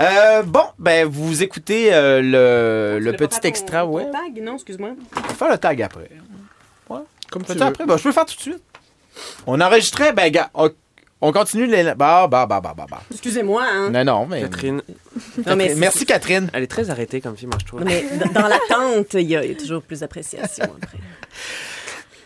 Euh, bon, ben, vous écoutez euh, le, le petit faire ton- extra ton tag? Non, excuse-moi. On va faire le tag après. Ouais. Comme tu veux. après? Ben, je peux le faire tout de suite. On enregistrait, ben, gars, on, on continue les. Bah, bah, bah, bah, bah, bah. Excusez-moi, hein. Non, non, mais. Catherine, Non, mais c'est- Merci, Catherine. elle est très arrêtée comme fille, moi, je trouve. Mais dans l'attente, il y, y a toujours plus d'appréciation après.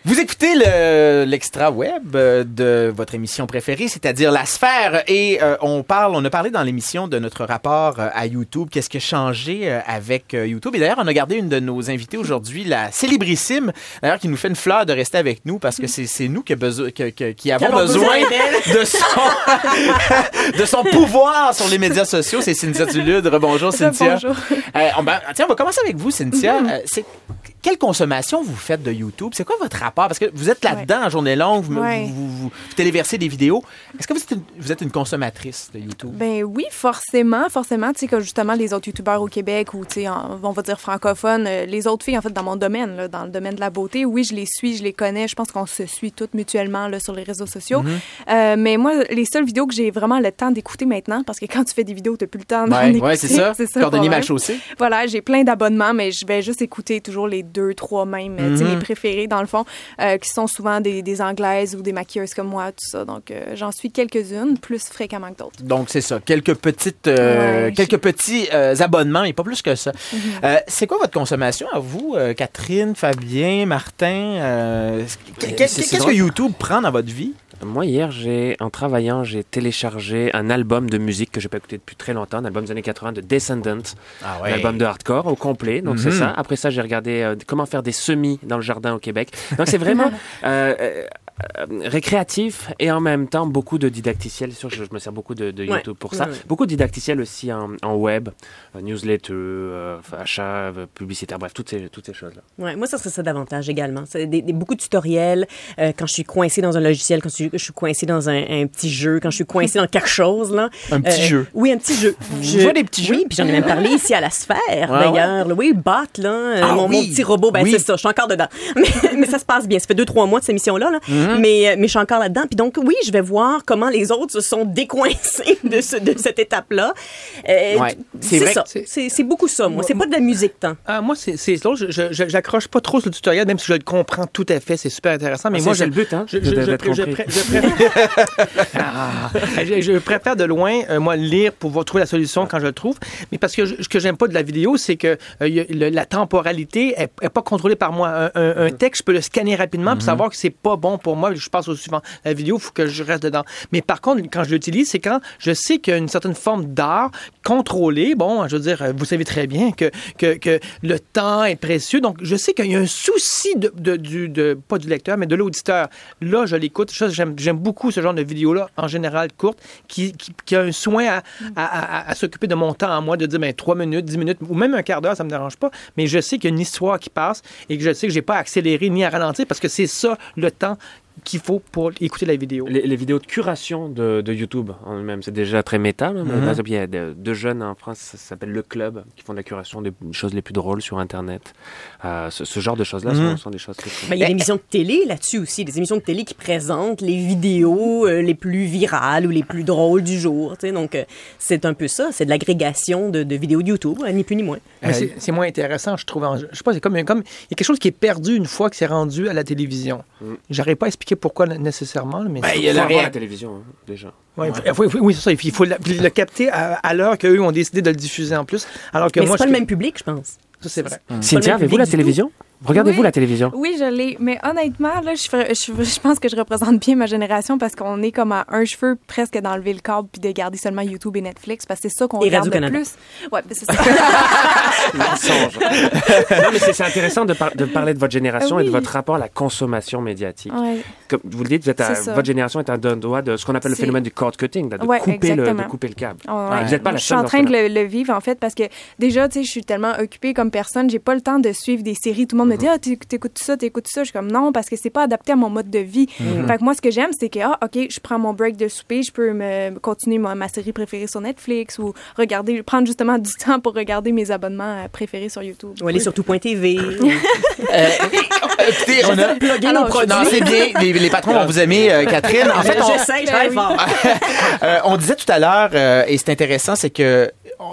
Vous écoutez le- l'extra web euh, de votre émission préférée, c'est-à-dire La Sphère, et euh, on parle, on a parlé dans l'émission de notre rapport euh, à YouTube, qu'est-ce qui a changé avec YouTube. Et d'ailleurs, on a gardé une de nos invitées aujourd'hui, la célébrissime, d'ailleurs, qui nous fait une fleur de rester avec nous parce que c'est nous qui, a besoin- que- que- qui avons besoin de son, de son pouvoir sur les médias sociaux. C'est Cynthia Dulude. Bonjour, Cynthia. Bonjour. Euh, on, ben, tiens, on va commencer avec vous, Cynthia. Euh, c'est quelle consommation vous faites de YouTube? C'est quoi votre rapport Parce que vous êtes là-dedans en journée longue, vous, vous, vous- vous téléversez des vidéos. Est-ce que vous êtes, une, vous êtes une consommatrice de YouTube? Ben oui, forcément, forcément. Tu sais, comme justement les autres youtubeurs au Québec ou, tu sais, on va dire francophones, euh, les autres filles, en fait, dans mon domaine, là, dans le domaine de la beauté, oui, je les suis, je les connais. Je pense qu'on se suit toutes mutuellement là, sur les réseaux sociaux. Mm-hmm. Euh, mais moi, les seules vidéos que j'ai vraiment le temps d'écouter maintenant, parce que quand tu fais des vidéos, tu n'as plus le temps d'en Ouais, écouter. ouais, c'est ça. c'est ça. Cordonnier mal chaussé. Voilà, j'ai plein d'abonnements, mais je vais juste écouter toujours les deux, trois mêmes, tu sais, Mhm. mes préférés, dans le fond, euh, qui sont souvent des, des anglaises ou des maquilleuses comme moi, tout ça. Donc, euh, j'en suis quelques-unes, plus fréquemment que d'autres. Donc c'est ça, quelques petites, euh, Ouais, quelques petits euh, abonnements et pas plus que ça. Mhm. Euh, c'est quoi votre consommation à vous, euh, Catherine, Fabien, Martin euh, qu'est- Qu'est-ce que. YouTube prend dans votre vie? Moi, hier, j'ai, en travaillant, j'ai téléchargé un album de musique que j'ai pas écouté depuis très longtemps, un album des années 80 de Descendants, Ah un album de hardcore au complet. Donc, Mhm. c'est ça. Après ça, j'ai regardé euh, comment faire des semis dans le jardin au Québec. Donc, c'est vraiment euh, euh, récréatif et en même temps beaucoup de didacticiel. Sûr, je, je me sers beaucoup de, de Ouais. YouTube pour ça. Ouais, ouais. Beaucoup de didacticiel aussi en, en web, euh, newsletter, euh, achat, euh, publicitaire, bref, toutes ces, toutes ces choses-là. Ouais, moi, ça serait ça davantage également. Des, des- beaucoup de tutoriels euh, quand je suis coincé dans un logiciel, quand je suis, je suis coincé dans un, un petit jeu, quand je suis coincé dans quelque chose. Là. Un petit Euh, jeu. Oui, un petit jeu. Je vois des petits Oui, jeux. puis j'en ai même parlé ici à la sphère, Ouais, d'ailleurs. Oui, Bot, là, euh, Ah mon, mon oui. petit robot, ben Oui. c'est ça, je suis encore dedans. Mais, mais ça se passe bien. Ça fait deux, trois mois de cette émission-là, là. Mm-hmm. mais, euh, mais je suis encore là-dedans. Puis donc, oui, je vais voir comment les autres se sont décoincés de, ce, de cette étape-là. Euh, Ouais, c'est ça. c'est- beaucoup ça, moi. C'est pas de la musique tant. Ah, moi, c'est l'autre. Je- J'accroche pas trop sur le tutoriel, même si je le comprends tout à fait. C'est super intéressant. Mais Ah, moi, je- le but, hein, Je, préfère, Ah. je, je préfère de loin, euh, moi, lire pour voir- trouver la solution quand je le trouve. Mais parce que je- ce que j'aime pas de la vidéo, c'est que euh, le- la temporalité est, est pas contrôlée par moi. Un, un- un texte, je peux le scanner rapidement pour savoir que c'est pas bon pour moi. Je passe au suivant. La vidéo, il faut que je reste dedans. Mais par contre, quand je l'utilise, c'est quand je sais qu'il y a une certaine forme d'art contrôlé. Bon, je veux dire, vous savez très bien que, que, que le temps est précieux. Donc, je sais qu'il y a un souci de, de- du, de, pas du lecteur, mais de l'auditeur. Là, je l'écoute. J'aime beaucoup ce genre de vidéo-là, en général courte, qui, qui, qui a un soin à, à, à- s'occuper de mon temps à moi, de dire, ben, 3 minutes, 10 minutes, ou même un quart d'heure, ça me dérange pas. Mais je sais qu'il y a une histoire qui passe et que je sais que j'ai pas à accélérer ni à ralentir parce que c'est ça le temps qu'il faut pour écouter la vidéo. Les, les vidéos de curation de, de YouTube en eux-mêmes, c'est déjà très méta. Mhm. Par exemple, il y a de- deux jeunes en France, ça s'appelle Le Club, qui font de la curation des choses les plus drôles sur Internet. Euh, ce, ce genre de choses-là Mhm. sont, sont des choses très cool. Ben, il y a des émissions de télé là-dessus aussi, des émissions de télé qui présentent les vidéos euh, les plus virales ou les plus drôles du jour. Donc, euh, c'est un peu ça, c'est de l'agrégation de, de vidéos de YouTube, hein, ni plus ni moins. C'est- moins intéressant, je trouve. en- Je sais pas, c'est comme, comme il y a quelque chose qui est perdu une fois que c'est rendu à la télévision. Mm. J'arrive pas à expliquer pourquoi nécessairement, mais Ben, il y a Faut la ré- la télévision, hein, déjà. Ouais, faut- oui, c'est ça. Il faut le, le capter à, à l'heure qu'eux ont décidé de le diffuser en plus. Alors que Mais moi, c'est pas je- le même public, je pense. Ça, c'est vrai. Cynthia, avez-vous la télévision? Regardez-vous Oui. la télévision Oui, je l'ai. Mais honnêtement, là, je, ferais- je, je pense que je représente bien ma génération parce qu'on est comme à un cheveu presque d'enlever le câble puis de garder seulement YouTube et Netflix parce que c'est ça qu'on Et regarde le plus. Ouais, ben, c'est ça. Mensonge. non, mais c'est intéressant de, par- de parler de votre génération Ah et de votre rapport à la consommation médiatique. Ouais. Comme vous le dites, vous êtes à- votre génération est un don- doigt de ce qu'on appelle le phénomène du cord cutting, là, de, Ouais, couper le, de exactement. couper le câble. Ouais, ouais. Vous n'êtes pas la Je suis seule en train de le, le vivre, en fait, parce que déjà, tu sais, je suis tellement occupée comme personne, j'ai pas le temps de suivre des séries. Tout le monde me dit, ah, t'éc- t'écoutes ça, t'écoutes ça. Je suis comme, non, parce que c'est pas adapté à mon mode de vie. Mhm. Fait que moi, ce que j'aime, c'est que, ah, OK, je prends mon break de souper, je peux me continuer ma, ma série préférée sur Netflix ou regarder, prendre justement du temps pour regarder mes abonnements euh, préférés sur YouTube. Ou aller sur tout.tv. Euh, écoutez, on a. Alors, nos produits. Non, c'est bien. Les, les patrons vont vous aimer, euh, Catherine. En fait, on, J'essaie, je travaille oui. fort. Euh, on disait tout à l'heure, euh, et c'est intéressant, c'est que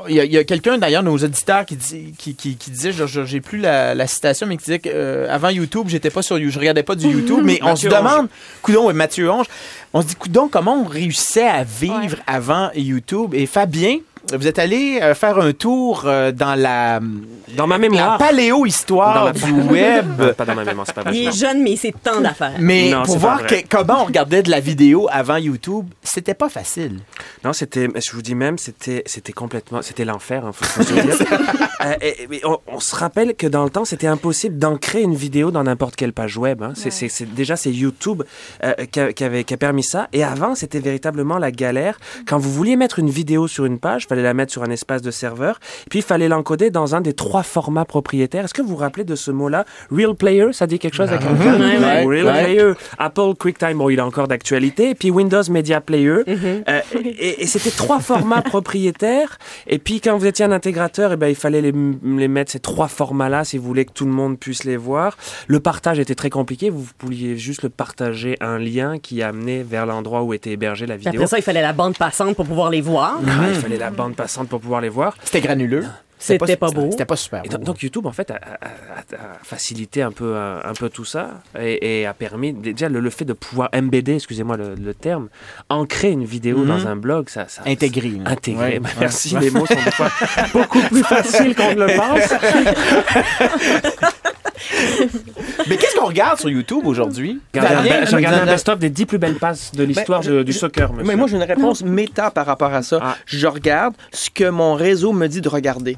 il y a, quelqu'un d'ailleurs, nos auditeurs, qui, dit, qui, qui, qui disait, je- je- j'ai plus la, la citation, mais qui disait que euh, avant YouTube, j'étais pas sur, je regardais pas du YouTube, mais on se demande, coudon, Mathieu Onge, on se dit, coudon, comment on réussissait à vivre Ouais. avant YouTube? Et Fabien, vous êtes allé euh, faire un tour euh, dans la, Dans ma la mémoire. paléo-histoire Dans du web. Non, pas dans ma mémoire, c'est pas vrai. Il est jeune, mais c'est tant d'affaires. Mais Non, pour voir que- comment on regardait de la vidéo avant YouTube, c'était pas facile. Non, c'était, je vous dis même, c'était, c'était complètement, c'était l'enfer, hein. Euh, et- et- mais on, on se rappelle que dans le temps, c'était impossible d'ancrer une vidéo dans n'importe quelle page web. Hein. C'est, c'est, c'est- déjà, c'est YouTube euh, qui, a, qui avait, qui a permis ça. Et avant, c'était véritablement la galère. Quand vous vouliez mettre une vidéo sur une page, fallait la mettre sur un espace de serveur, puis il fallait l'encoder dans un des trois formats propriétaires. Est-ce que vous vous rappelez de ce mot-là, Real Player Ça dit quelque chose à quelqu'un Ouais, ouais. Real Ouais. Player, Apple QuickTime, bon, il est encore d'actualité, et puis Windows Media Player. Euh, et et c'était trois formats propriétaires. Et puis quand vous étiez un intégrateur, eh ben, il fallait les, les mettre ces trois formats-là si vous voulez que tout le monde puisse les voir. Le partage était très compliqué. Vous pouviez juste le partager un lien qui amenait vers l'endroit où était hébergée la vidéo. après ça, il fallait la bande passante pour pouvoir les voir. Ah, il fallait la bande passante pour pouvoir les voir. C'était granuleux. C'était pas beau. C'était pas super Et donc, donc YouTube en fait a, a- a- a facilité un peu un, un peu tout ça et, et a permis déjà le, le fait de pouvoir embedder, excusez-moi le, le terme, ancrer une vidéo Mhm. dans un blog, ça, ça. Intégré. Ouais. Bah, merci, les mots sont des fois beaucoup plus faciles qu'on ne le pense. Mais qu'est-ce qu'on regarde sur YouTube aujourd'hui? Fabien, un- j'ai regardé un best-of des 10 plus belles passes de l'histoire Ben, je- du je- soccer, monsieur. Mais moi, j'ai une réponse méta par rapport à ça. Ah. Je regarde ce que mon réseau me dit de regarder.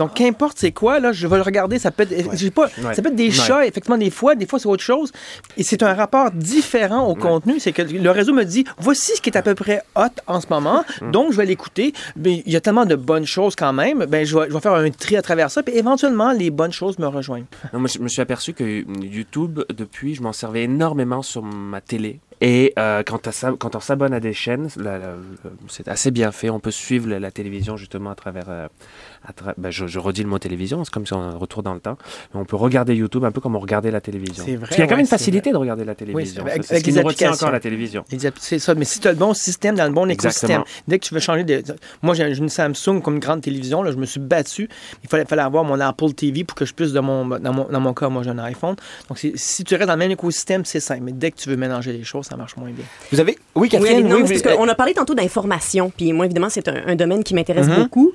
Donc, qu'importe c'est quoi, là, je vais le regarder. Ça peut être, pas, Ouais. ça peut être des Ouais. chats, effectivement, des fois, des fois, c'est autre chose. Et c'est un rapport différent au contenu. C'est que le réseau me dit, voici ce qui est à peu près hot en ce moment. Mm. Donc, je vais l'écouter. Mais il y a tellement de bonnes choses quand même. Ben, je vais, je vais faire un tri à travers ça. Puis, éventuellement, les bonnes choses me rejoignent. Non, moi, je me suis aperçu que YouTube, depuis, je m'en servais énormément sur ma télé. Et euh, quand, on s'abonne à des chaînes, c'est assez bien fait. On peut suivre la, la télévision justement à travers. euh, à tra- ben, je, je redis le mot télévision, c'est comme si on retourne dans le temps. Mais on peut regarder YouTube un peu comme on regardait la télévision. Vrai, Parce qu'il y a quand même une facilité de regarder la télévision. avec- C'est- ce qui nous retient encore la télévision. C'est ça, mais si tu as le bon système dans le bon écosystème, Exactement. dès que tu veux changer de. Moi, j'ai une Samsung comme une grande télévision, là, je me suis battu. Il fallait, fallait avoir mon Apple TV pour que je puisse, de mon, dans, mon, dans mon cas, moi, j'ai un iPhone. Donc, si tu restes dans le même écosystème, c'est simple. Mais dès que tu veux mélanger les choses, ça marche moins bien. Vous avez. Oui, Catherine. non, oui, vous- parce qu'on a parlé tantôt d'information, puis moi, évidemment, c'est un, un domaine qui m'intéresse Mhm. beaucoup.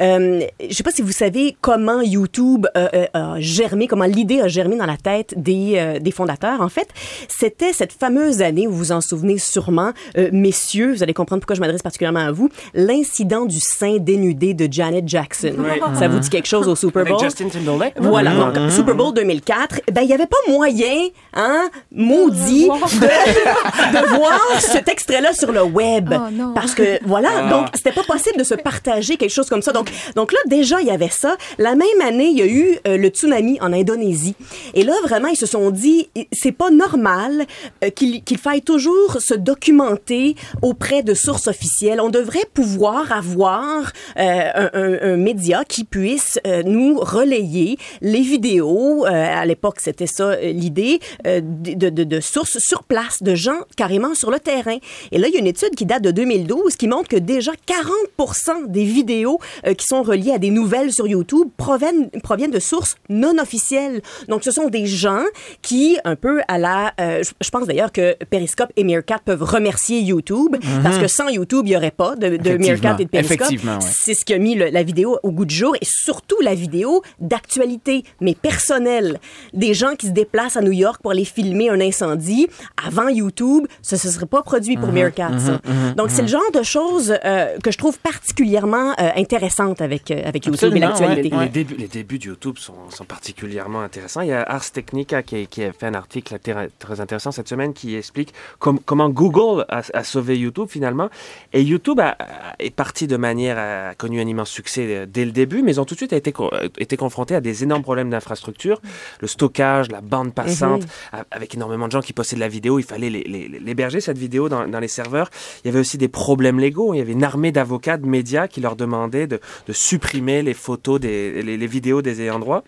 Euh, je sais pas si vous savez comment YouTube euh, euh, a germé, comment l'idée a germé dans la tête des, euh, des fondateurs. En fait, c'était cette fameuse année, vous vous en souvenez sûrement, euh, messieurs, vous allez comprendre pourquoi je m'adresse particulièrement à vous, l'incident du sein dénudé de Janet Jackson. Oui. Ça vous dit quelque chose au Super Avec Bowl? Justin Timberlake? Voilà, Mhm. donc Super Bowl 2004, ben il y avait pas moyen, hein, maudit, de, de voir cet extrait-là sur le web, Oh, non. parce que voilà, Ah. donc c'était pas possible de se partager quelque chose comme ça. Donc, donc là déjà il y avait ça. La même année, il y a eu euh, le tsunami en Indonésie, et là vraiment ils se sont dit, c'est pas normal euh, qu'il qu'il faille toujours se documenter auprès de sources officielles. On devrait pouvoir avoir euh, un, un- un média qui puisse euh, nous relayer les vidéos. euh, à l'époque, c'était ça l'idée euh, de, de, de sources sur place, de gens carrément sur le terrain. Et là, il y a une étude qui date de 2012 qui montre que déjà 40% des vidéos euh, qui sont reliées à des nouvelles sur YouTube proviennent, proviennent de sources non officielles. Donc, ce sont des gens qui, un peu à la... euh, je, pense d'ailleurs que Periscope et Meerkat peuvent remercier YouTube parce que sans YouTube, il n'y aurait pas de, de. Meerkat et de Periscope. Ouais. C'est ce qui a mis le- la vidéo au goût du jour et surtout la vidéo d'actualité, mais personnelle. Des gens qui se déplacent à New York pour aller filmer un incendie. Avant YouTube, ça ne se serait pas produit Mhm, pour Meerkat, ça. Donc, c'est le genre de choses euh, que je trouve particulièrement euh, intéressantes avec, euh, avec YouTube et l'actualité. Les, les débuts, les débuts de YouTube sont, sont particulièrement intéressants. Il y a Ars Technica qui, a- qui a fait un article très, intéressant cette semaine qui explique com- comment Google a, a sauvé YouTube finalement. Et YouTube a, a- est parti de manière, a connu un immense succès euh, dès le début, mais ils ont tout de suite été, co- été confrontés à des énormes problèmes d'infrastructure, le stockage, la bande passante, avec énormément de gens qui postaient de la vidéo. Il fallait les- les- cette vidéo dans, les serveurs. Il y avait aussi des problèmes légaux. Il y avait une armée d'avocats, de médias qui leur demandaient de, supprimer les photos, les, les vidéos des ayants droit.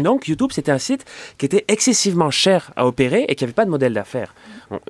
Donc YouTube, c'était un site qui était excessivement cher à opérer et qui n'avait pas de modèle d'affaires.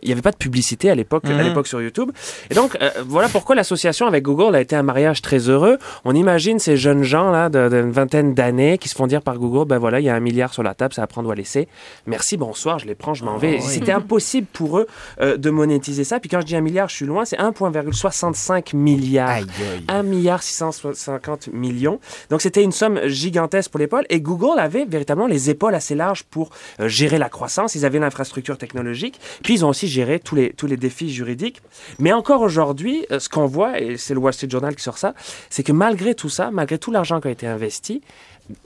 Il n'y avait pas de publicité à l'époque, à l'époque sur YouTube. Et donc euh, voilà pourquoi l'association avec Google a été un mariage très heureux. On imagine ces jeunes gens là d'une vingtaine d'années qui se font dire par Google, ben voilà, il y a un milliard sur la table, c'est à prendre ou à laisser. Merci, bonsoir, je les prends, je m'en vais. C'était impossible pour eux euh, de monétiser ça. Puis quand je dis un milliard, je suis loin, c'est 1,65 milliards. Aïe, aïe. 1 milliard 650 millions. Donc c'était une somme gigantesque pour l'épaule et Google avait véritablement les épaules assez larges pour euh, gérer la croissance. Ils avaient l'infrastructure technologique, puis ils ont aussi géré tous les tous les défis juridiques. Mais encore aujourd'hui, euh, ce qu'on voit et c'est le Wall Street Journal qui sort ça, c'est que malgré tout ça, malgré tout l'argent qui a été investi,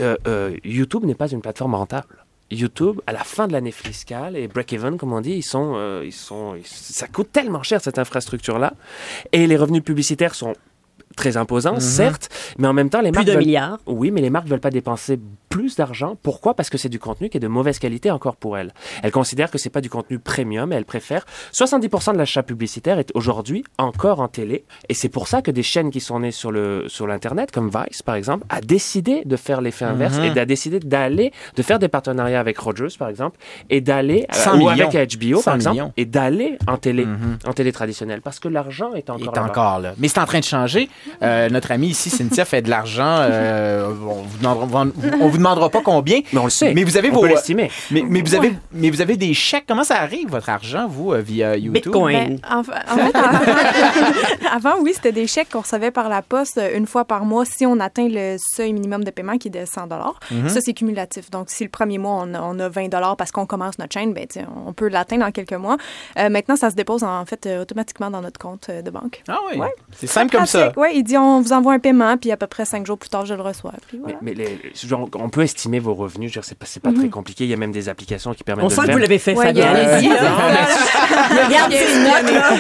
euh, euh, YouTube n'est pas une plateforme rentable. YouTube, à la fin de l'année fiscale et break-even, comme on dit, ils sont, euh, ils sont, ils- ça coûte tellement cher cette infrastructure-là, et les revenus publicitaires sont très imposants, certes, mais en même temps, les Plus marques d'un veulent- milliard. oui, mais les marques veulent pas dépenser plus d'argent. Pourquoi? Parce que c'est du contenu qui est de mauvaise qualité encore pour elles. Elles considèrent que c'est pas du contenu premium et elles préfèrent 70% de l'achat publicitaire est aujourd'hui encore en télé et c'est pour ça que des chaînes qui sont nées sur le sur l'internet comme Vice par exemple a décidé de faire l'effet inverse et a décidé d'aller de faire des partenariats avec Rogers par exemple et d'aller euh, 100 ou avec HBO 100 par exemple millions. et d'aller en télé en télé traditionnelle parce que l'argent est encore est là-bas. encore là. Mais c'est en train de changer. Euh, notre amie ici, Cynthia, fait de l'argent. Euh, on vous demandera pas combien. Mais on le sait. Mais vous avez On vos. peut l'estimer. Mais, mais vous avez, mais vous avez des chèques. Comment ça arrive votre argent, vous, euh, via YouTube? Bitcoin. Ben, en, fa- en fait, en- avant, oui, c'était des chèques qu'on recevait par la poste euh, une fois par mois si on atteint le seuil minimum de paiement qui est de 100 Ça, c'est cumulatif. Donc, si le premier mois, on a, on a 20 parce qu'on commence notre chaîne, ben, tu sais, on peut l'atteindre dans quelques mois. Euh, maintenant, ça se dépose en fait euh, automatiquement dans notre compte euh, de banque. Ah oui. Ouais. C'est simple comme ça. Oui, il dit on vous envoie un paiement, puis à peu près cinq jours plus tard, je le reçois. Puis voilà. Mais, mais les- genre, on peut estimer vos revenus. C'est pas, c'est pas très compliqué. Il y a même des applications qui permettent On de sent le que faire. vous l'avez fait, Ouais, Fabien. Regarde là.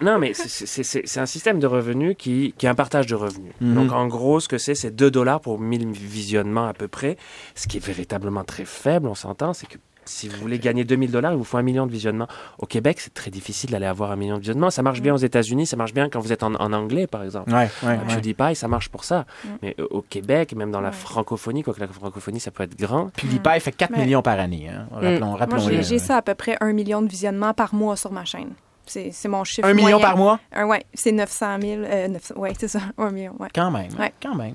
Non, mais c'est- un système de revenus qui, qui est un partage de revenus. Mhm. Donc, en gros, ce que c'est, c'est 2 dollars pour 1000 visionnements à peu près. Ce qui est véritablement très faible, on s'entend. C'est que si vous voulez gagner 2000 dollars, il vous faut un million de visionnements. Au Québec, c'est très difficile d'aller avoir un million de visionnements. Ça marche bien aux États-Unis, ça marche bien quand vous êtes en, en anglais, par exemple. Ouais, ouais. PewDiePie, ça marche pour ça. Mais euh, au Québec, même dans la francophonie, quoique la francophonie, ça peut être grand. PewDiePie fait 4 Ouais. millions par année. Hein. Rappelons, Moi, rappelons j'ai j'ai ça à peu près un million de visionnements par mois sur ma chaîne. C'est c'est mon chiffre Un million moyen. par mois? Un, ouais, c'est 900 000. Euh, 900 ouais, c'est ça, un million. Ouais. Quand même. Ouais. Quand même.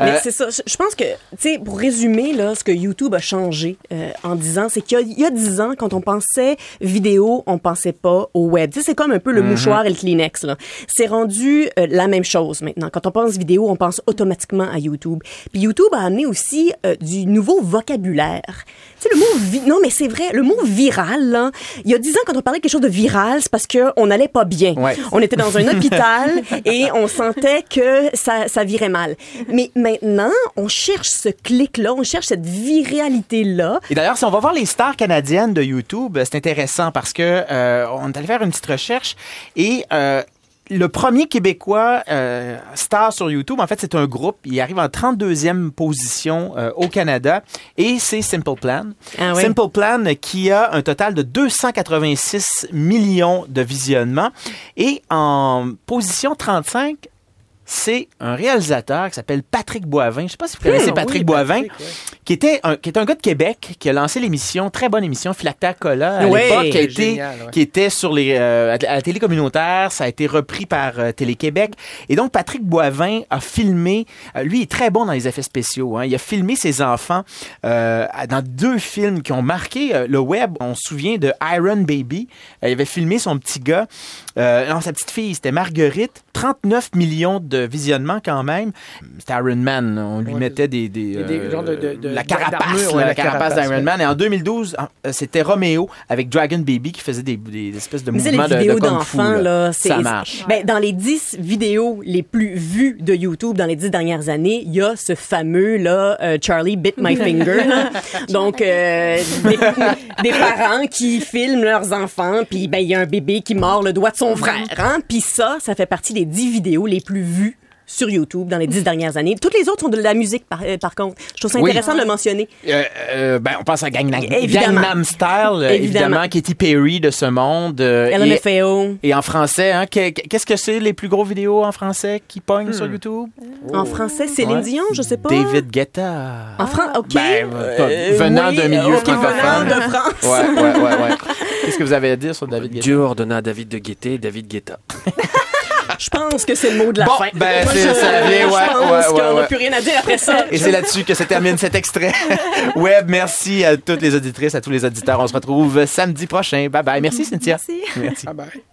Mais Euh, c'est ça. Je pense que, tu sais, pour résumer, là, ce que YouTube a changé euh, en 10 ans, c'est qu'il y a- il y a 10 ans, quand on pensait vidéo, on pensait pas au web. Tu sais, c'est comme un peu le mouchoir et le Kleenex, là. C'est rendu euh, la même chose maintenant. Quand on pense vidéo, on pense automatiquement à YouTube. Puis YouTube a amené aussi euh, du nouveau vocabulaire. Tu sais, le mot... vi- non, mais c'est vrai, le mot viral, là, il y a 10 ans, quand on parlait de quelque chose de viral, c'est parce qu'on n'allait pas bien. Ouais. On était dans un hôpital et on sentait que ça, ça virait mal. Mais maintenant, on cherche ce clic-là, on cherche cette viralité-là. Et d'ailleurs, si on va voir les stars canadiennes de YouTube, c'est intéressant parce que euh, on est allé faire une petite recherche et euh, le premier Québécois euh, star sur YouTube, en fait, c'est un groupe. Il arrive en 32e position euh, au Canada et c'est Simple Plan. Ah oui. Simple Plan qui a un total de 286 millions de visionnements. Et en position 35, c'est un réalisateur qui s'appelle Patrick Boivin. Je sais pas si vous connaissez Ah Patrick oui, Boivin, Patrick, ouais. qui était un, qui est un gars de Québec qui a lancé l'émission, très bonne émission, Philactère Cola à Ouais. l'époque, qui, génial, ouais. qui était sur les euh, à la télé communautaire, ça a été repris par euh, Télé-Québec. Et donc Patrick Boivin a filmé, euh, lui il est très bon dans les effets spéciaux. Hein. Il a filmé ses enfants dans deux films qui ont marqué le web. On se souvient de Iron Baby. Il avait filmé son petit gars, non sa petite fille, c'était Marguerite. 39 millions de visionnements quand même. C'était Iron Man. On lui Ouais, mettait des, des, euh, genres de- de- de- la carapace, ouais, la la carapace d'Iron ouais. Man. Et en 2012, euh, c'était Romeo avec Dragon Baby qui faisait des, des espèces de c'est mouvements les de, vidéos de kung fu, d'enfants, là. Ça marche. Ben, dans les 10 vidéos les plus vues de YouTube dans les 10 dernières années, il y a ce fameux, là, euh, Charlie bit my finger. Donc, euh, des, des parents qui filment leurs enfants, puis ben, il y a un bébé qui mord le doigt de son frère. Hein? Puis ça, ça fait partie des 10 vidéos les plus vues sur YouTube dans les dix dernières années. Toutes les autres sont de la musique, par, euh, par contre. Je trouve ça Oui. intéressant de le mentionner. Euh, euh, ben, on pense à Gangnam, Évidemment. Gangnam Style, évidemment. Évidemment. Katy Perry de ce monde. euh, et, LMFAO. et en français, hein, que- que- qu'est-ce que c'est les plus gros vidéos en français qui pognent sur Hmm. YouTube? En français, Céline Ouais. Dion, je sais pas. David Guetta. En France, OK. Ben, Euh, venant oui, d'un milieu ok, francophone. Venant de France. Ouais, ouais, ouais, ouais. Qu'est-ce que vous avez à dire sur David Guetta? Dieu ordonna à David de guetter David Guetta. Je pense que c'est le mot de la Bon, fin. ben, Moi, c'est- je, ça vient, je ouais, pense ouais, qu'on ouais, n'a ouais. plus rien à dire après ça. Et c'est là-dessus que se termine cet extrait. Web, merci à toutes les auditrices, à tous les auditeurs. On se retrouve samedi prochain. Bye bye. Merci, Cynthia. Merci. Merci. Bye bye.